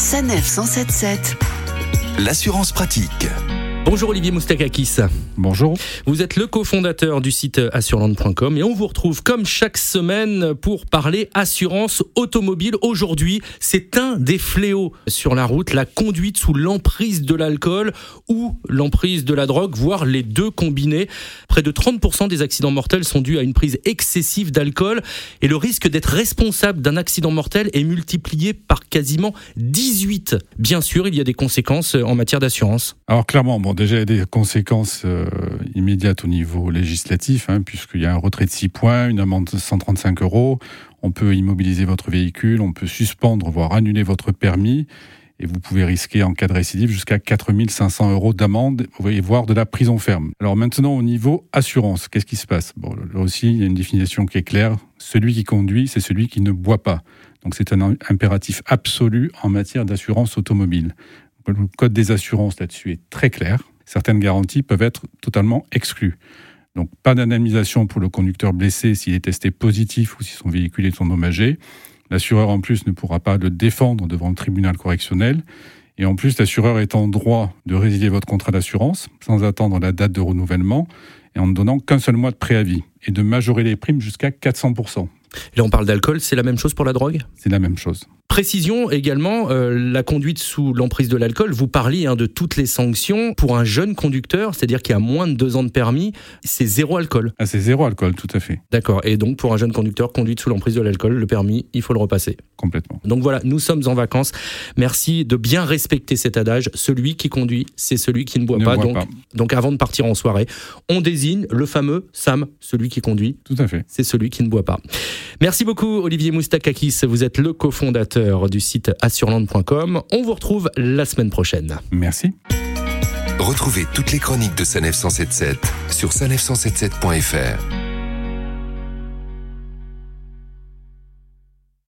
Sanef 177. L'assurance pratique. Bonjour Olivier Moustakakis. Bonjour. Vous êtes le cofondateur du site assureland.com et on vous retrouve comme chaque semaine pour parler assurance automobile. Aujourd'hui, c'est un des fléaux sur la route, la conduite sous l'emprise de l'alcool ou l'emprise de la drogue, voire les deux combinés. Près de 30% des accidents mortels sont dus à une prise excessive d'alcool et le risque d'être responsable d'un accident mortel est multiplié par quasiment 18. Bien sûr, il y a des conséquences en matière d'assurance. Alors clairement, bon, déjà, il y a des conséquences euh, immédiates au niveau législatif, hein, puisqu'il y a un retrait de 6 points, une amende de 135 euros. On peut immobiliser votre véhicule, on peut suspendre, voire annuler votre permis. Et vous pouvez risquer, en cas de récidive, jusqu'à 4500 euros d'amende, voire de la prison ferme. Alors maintenant, au niveau assurance, qu'est-ce qui se passe? Bon, là aussi, il y a une définition qui est claire. Celui qui conduit, c'est celui qui ne boit pas. Donc c'est un impératif absolu en matière d'assurance automobile. Le code des assurances là-dessus est très clair certaines garanties peuvent être totalement exclues. Donc pas d'indemnisation pour le conducteur blessé s'il est testé positif ou si son véhicule est endommagé. L'assureur en plus ne pourra pas le défendre devant le tribunal correctionnel. Et en plus, l'assureur est en droit de résilier votre contrat d'assurance sans attendre la date de renouvellement et en ne donnant qu'un seul mois de préavis et de majorer les primes jusqu'à 400%. Là, on parle d'alcool, c'est la même chose pour la drogue? C'est la même chose. Précision également, euh, la conduite sous l'emprise de l'alcool, vous parliez hein, de toutes les sanctions. Pour un jeune conducteur, c'est-à-dire qui a moins de deux ans de permis, c'est zéro alcool. Ah, c'est zéro alcool, tout à fait. D'accord. Et donc pour un jeune conducteur, conduite sous l'emprise de l'alcool, le permis, il faut le repasser. Complètement. Donc voilà, nous sommes en vacances. Merci de bien respecter cet adage. Celui qui conduit, c'est celui qui ne boit, pas. donc, donc avant de partir en soirée, on désigne le fameux Sam, celui qui conduit. Tout à fait. C'est celui qui ne boit pas. Merci beaucoup Olivier Moustakakis. Vous êtes le cofondateur du site assureland.com. On vous retrouve la semaine prochaine. Merci. Retrouvez toutes les chroniques de Sanef 177 sur sanef177.fr.